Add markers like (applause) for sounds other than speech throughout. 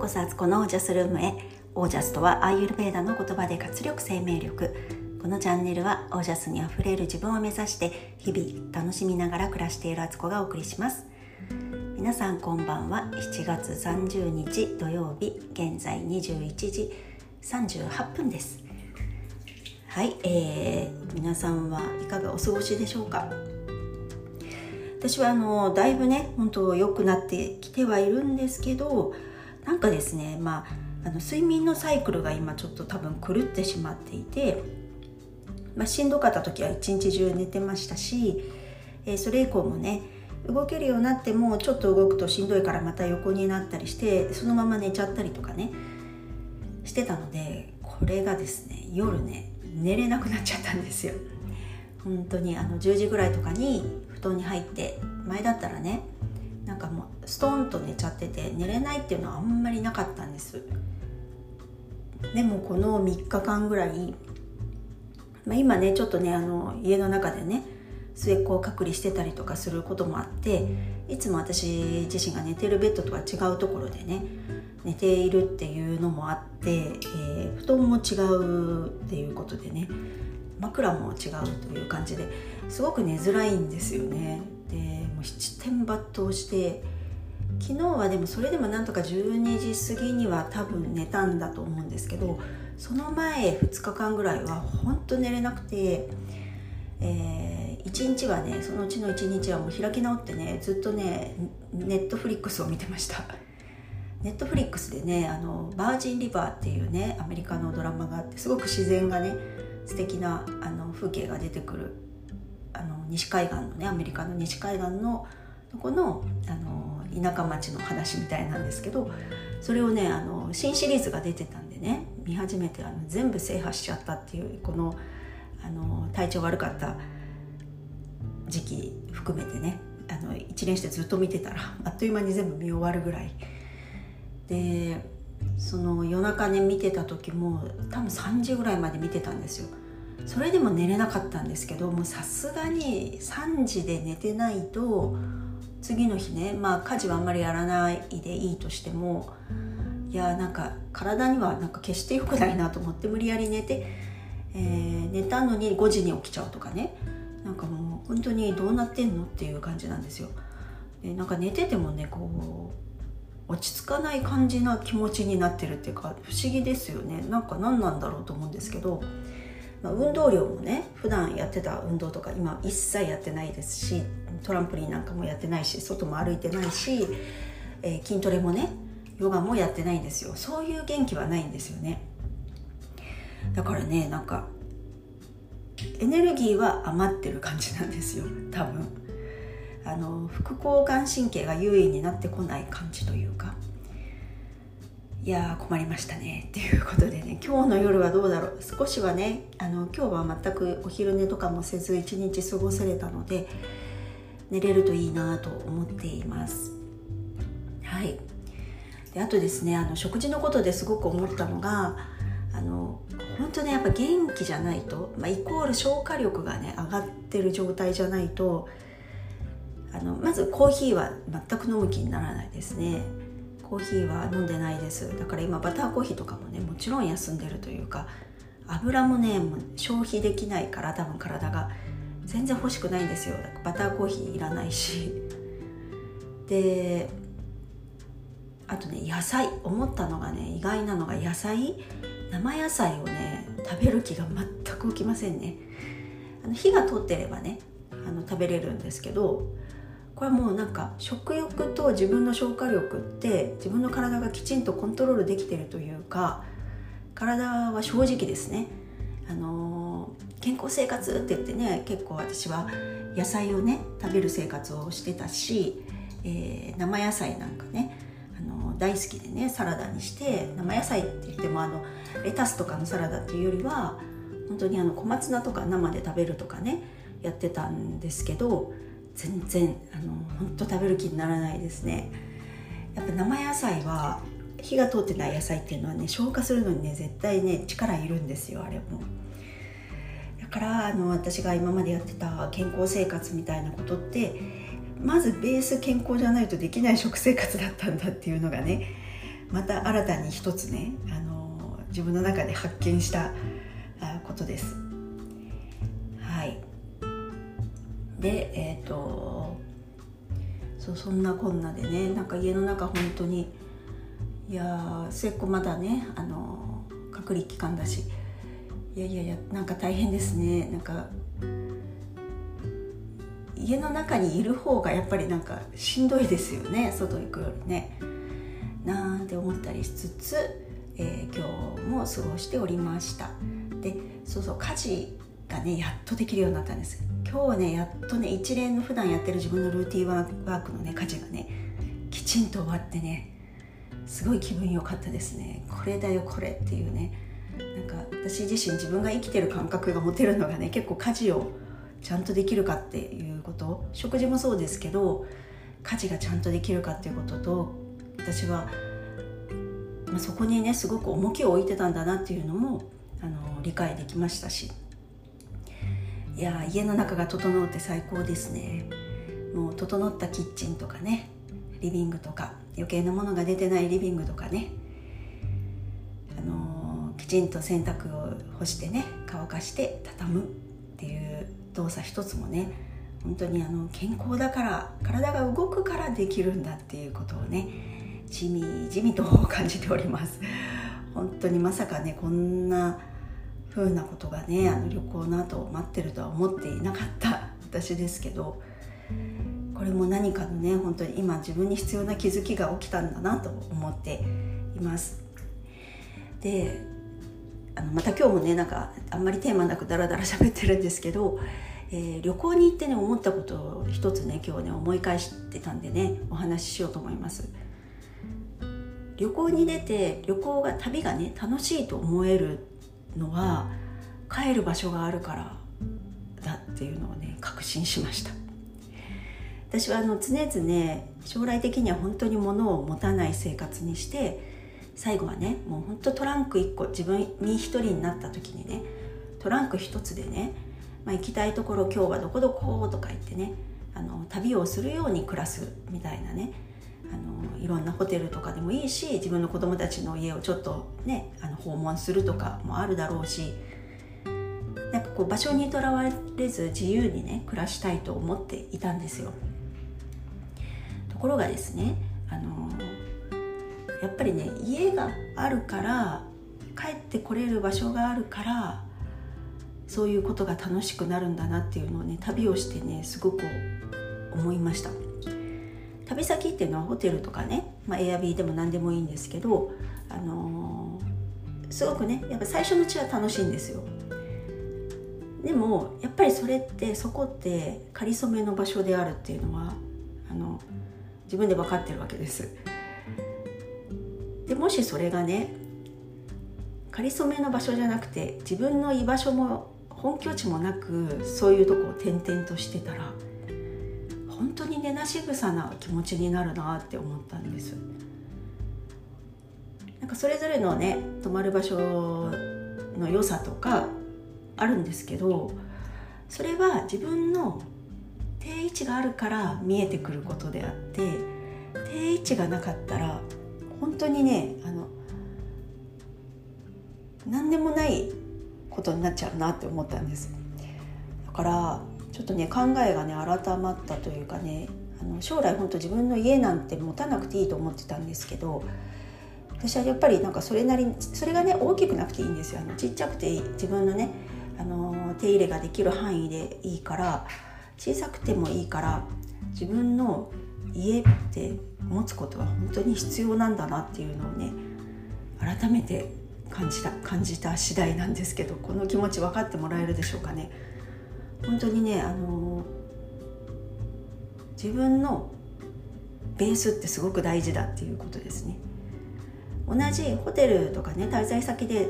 こそアツコのオージャスルームへ。オージャスとはアーユルベーダの言葉で活力生命力。このチャンネルはオージャスにあふれる自分を目指して日々楽しみながら暮らしているアツコがお送りします。皆さんこんばんは。7月30日土曜日現在21時38分です。はい、えー、皆さんはいかがお過ごしでしょうか？私はあのだいぶね本当良くなってきてはいるんですけどなんかですねまああの睡眠のサイクルが今ちょっと多分狂ってしまっていて、まあ、しんどかった時は一日中寝てましたし、えー、それ以降もね動けるようになってもちょっと動くとしんどいからまた横になったりしてそのまま寝ちゃったりとかねしてたのでこれがですね夜ね寝れなくなっちゃったんですよ。本当にあの10時ぐらいとかに布団に入って前だったらねなんかもうストンと寝ちゃってて寝れないっていうのはあんまりなかったんです。でもこの3日間ぐらい、まあ、今ねちょっとねあの家の中でね末っ子を隔離してたりとかすることもあっていつも私自身が寝てるベッドとは違うところでね寝ているっていうのもあって、えー、布団も違うっていうことでね枕も違うという感じですごく寝づらいんですよね。でもう七点抜刀して昨日はでもそれでもなんとか12時過ぎには多分寝たんだと思うんですけどその前2日間ぐらいは本当寝れなくて、えー、1日はねそのうちの1日はもう開き直ってねずっとねネットフリックスを見てました。ネットフリックスでねあのバージンリバーっていうねアメリカのドラマがあってすごく自然がね素敵なあな風景が出てくるあの西海岸のねアメリカの西海岸のとこのあの田舎町の話みたいなんですけどそれをねあの新シリーズが出てたんでね見始めてあの全部制覇しちゃったっていうこのあの体調悪かった時期含めてねあの一連してずっと見てたらあっという間に全部見終わるぐらい。でその夜中ね見てた時も多分3時ぐらいまで見てたんですよ。それでも寝れなかったんですけどもうさすがに3時で寝てないと次の日ねまあ家事はあんまりやらないでいいとしてもいやなんか体にはなんか決して良くないなと思って無理やり寝て、えー、寝たのに5時に起きちゃうとかね。なんかもう本当にどうなってんのっていう感じなんですよ。でなんか寝ててもねこう落ち着かない感じな気持ちになってるっていうか不思議ですよね。なんか何なんだろうと思うんですけどまあ、運動量もね普段やってた運動とか今一切やってないですしトランポリンなんかもやってないし外も歩いてないし、えー、筋トレもねヨガもやってないんですよ。そういう元気はないんですよね。だからねなんかエネルギーは余ってる感じなんですよ。多分。あの副交感神経が優位になってこない感じというか。いや困りましたねっていうことでね。今日の夜はどうだろう。少しはねあの今日は全くお昼寝とかもせず一日過ごせれたので寝れるといいなと思っています。はい。であとですねあの食事のことですごく思ったのがあの本当ねやっぱ元気じゃないと、まあ、イコール消化力がね上がってる状態じゃないとあのまずコーヒーは全く飲む気にならないですね。コーヒーは飲んでないです。だから今バターコーヒーとかもねもちろん休んでるというか油もねもう消費できないから多分体が。全然欲しくないんですよ。バターコーヒーいらないし。(laughs) であとね野菜。思ったのがね意外なのが野菜。生野菜をね食べる気が全く起きませんね。あの火が通ってればねあの食べれるんですけどこれはもうなんか食欲と自分の消化力って自分の体がきちんとコントロールできてるというか体は正直ですね。あの健康生活って言ってね結構私は野菜をね食べる生活をしてたし、えー、生野菜なんかねあの大好きでねサラダにして生野菜って言ってもあのレタスとかのサラダっていうよりは本当にあの小松菜とか生で食べるとかねやってたんですけど全然あの本当食べる気にならないですね。やっぱ生野菜は火が通ってない野菜っていうのはね消化するのにね絶対ね力いるんですよあれも。からあの私が今までやってた健康生活みたいなことってまずベース健康じゃないとできない食生活だったんだっていうのがねまた新たに一つねあの自分の中で発見したことです。はいでえっ、ー、とそうそんなこんなでねなんか家の中本当にいや末っ子まだねあの隔離期間だしいやいやいやなんか大変ですね。なんか家の中にいる方がやっぱりなんかしんどいですよね。外行くよりね。なんて思ったりしつつ、えー、今日も過ごしておりました。でそうそう家事がねやっとできるようになったんです。今日ねやっとね一連の普段やってる自分のルーティンワークのね家事がねきちんと終わってねすごい気分良かったですね。これだよこれっていうね。なんか私自身自分が生きてる感覚が持てるのがね結構家事をちゃんとできるかっていうこと。食事もそうですけど家事がちゃんとできるかっていうことと私は、まあ、そこにねすごく重きを置いてたんだなっていうのもあの理解できましたし。いや家の中が整うって最高ですね。もう整ったキッチンとかねリビングとか余計なものが出てないリビングとかねちんと洗濯を干してね乾かして畳むっていう動作一つもね本当にあの健康だから体が動くからできるんだっていうことをね地味地味と感じております。本当にまさかねこんな風なことがねあの旅行の後待ってるとは思っていなかった (laughs) 私ですけどこれも何かのね本当に今自分に必要な気づきが起きたんだなと思っています。であのまた今日もねなんかあんまりテーマなくダラダラ喋ってるんですけど、えー、旅行に行ってね思ったことを一つね今日ね思い返してたんでねお話ししようと思います。旅行に出て旅行が旅がね楽しいと思えるのは帰る場所があるからだっていうのをね確信しました。私はあの常々将来的には本当に物を持たない生活にして最後はねもうほんとトランク1個自分に1人になった時にねトランク1つでね、まあ、行きたいところ今日はどこどことか言ってねあの旅をするように暮らすみたいなねあのいろんなホテルとかでもいいし自分の子供たちの家をちょっとねあの訪問するとかもあるだろうしなんかこう場所にとらわれず自由にね暮らしたいと思っていたんですよ。ところがですねあのやっぱりね家があるから帰ってこれる場所があるからそういうことが楽しくなるんだなっていうのをね旅をしてねすごく思いました。旅先っていうのはホテルとかね、まあ、エアビーでも何でもいいんですけど、あのー、すごくねやっぱ最初のうちは楽しいんですよ。でもやっぱりそれってそこってかりそめの場所であるっていうのはあの自分で分かってるわけです。もしそれがねかりそめの場所じゃなくて自分の居場所も本拠地もなくそういうとこを転々としてたら本当に根なし草な気持ちになるなって思ったんです。なんかそれぞれのね泊まる場所の良さとかあるんですけどそれは自分の定位置があるから見えてくることであって定位置がなかったら本当にねあの何でもないことになっちゃうなって思ったんです。だからちょっとね考えがね改まったというかねあの将来本当自分の家なんて持たなくていいと思ってたんですけど私はやっぱりなんかそれなりにそれがね大きくなくていいんですよ。あのちっちゃくて自分のねあの手入れができる範囲でいいから小さくてもいいから自分の家って持つことは本当に必要なんだなっていうのをね改めて感じた感じた次第なんですけどこの気持ち分かってもらえるでしょうかね。本当にねあの自分のベースってすごく大事だっていうことですね同じホテルとかね滞在先で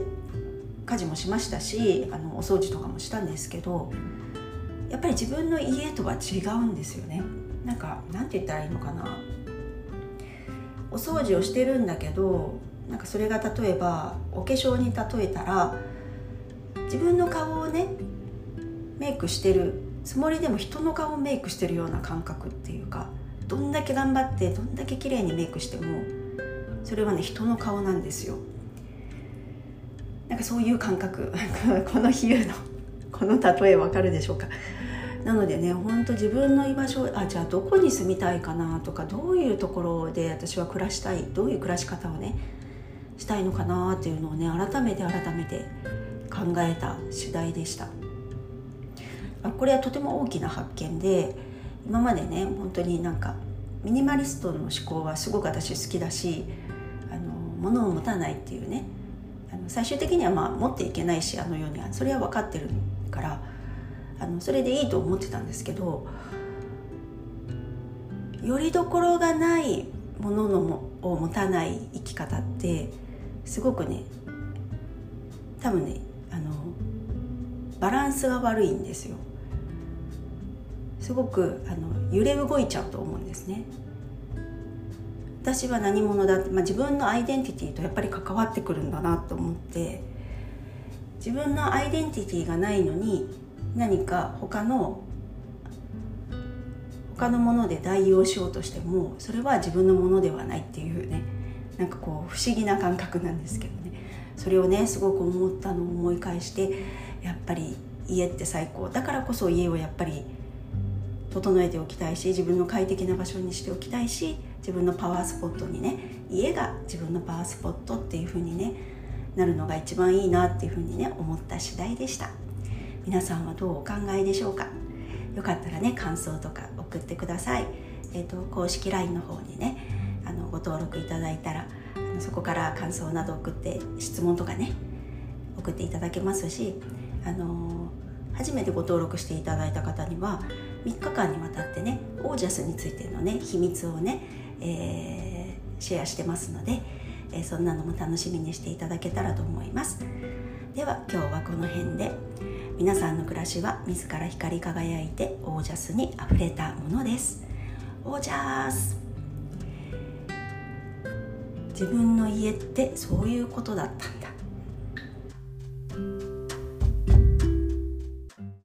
家事もしましたしあのお掃除とかもしたんですけどやっぱり自分の家とは違うんですよねなんかなんて言ったらいいのかな。お掃除をしてるんだけどなんかそれが例えばお化粧に例えたら自分の顔をねメイクしてるつもりでも人の顔をメイクしてるような感覚っていうかどんだけ頑張ってどんだけ綺麗にメイクしてもそれはね人の顔なんですよ。なんかそういう感覚。(laughs) この比喩のこの例えわかるでしょうか？なのでねほんと自分の居場所あじゃあどこに住みたいかなとかどういうところで私は暮らしたいどういう暮らし方をねしたいのかなっていうのをね改めて改めて考えた次第でした。これはとても大きな発見で今までね本当になんかミニマリストの思考はすごく私好きだしあの物を持たないっていうねあの最終的にはまあ持っていけないしあの世には。それは分かってるからあのそれでいいと思ってたんですけどよりどころがないもののもを持たない生き方ってすごくね多分ねあのバランスが悪いんですよ。すごくあの揺れ動いちゃうと思うんですね。私は何者だって、まあ、自分のアイデンティティとやっぱり関わってくるんだなと思って自分のアイデンティティがないのに何か他の他のもので代用しようとしてもそれは自分のものではないっていうね。なんかこう不思議な感覚なんですけどね。それをねすごく思ったのを思い返してやっぱり家って最高。だからこそ家をやっぱり整えておきたいし自分の快適な場所にしておきたいし自分のパワースポットにね家が自分のパワースポットっていう風にねなるのが一番いいなっていう風にね思った次第でした。皆さんはどうお考えでしょうか？よかったらね感想とか送ってください、えーと、公式 LINE の方にねあのご登録いただいたらあのそこから感想など送って質問とかね送っていただけますしあの初めてご登録していただいた方には3日間にわたってねオージャスについてのね秘密をね、えー、シェアしてますので、えー、そんなのも楽しみにしていただけたらと思います。では今日はこの辺で。皆さんの暮らしは自ら光り輝いてオージャスにあふれたものです。オージャス。自分の家ってそういうことだった。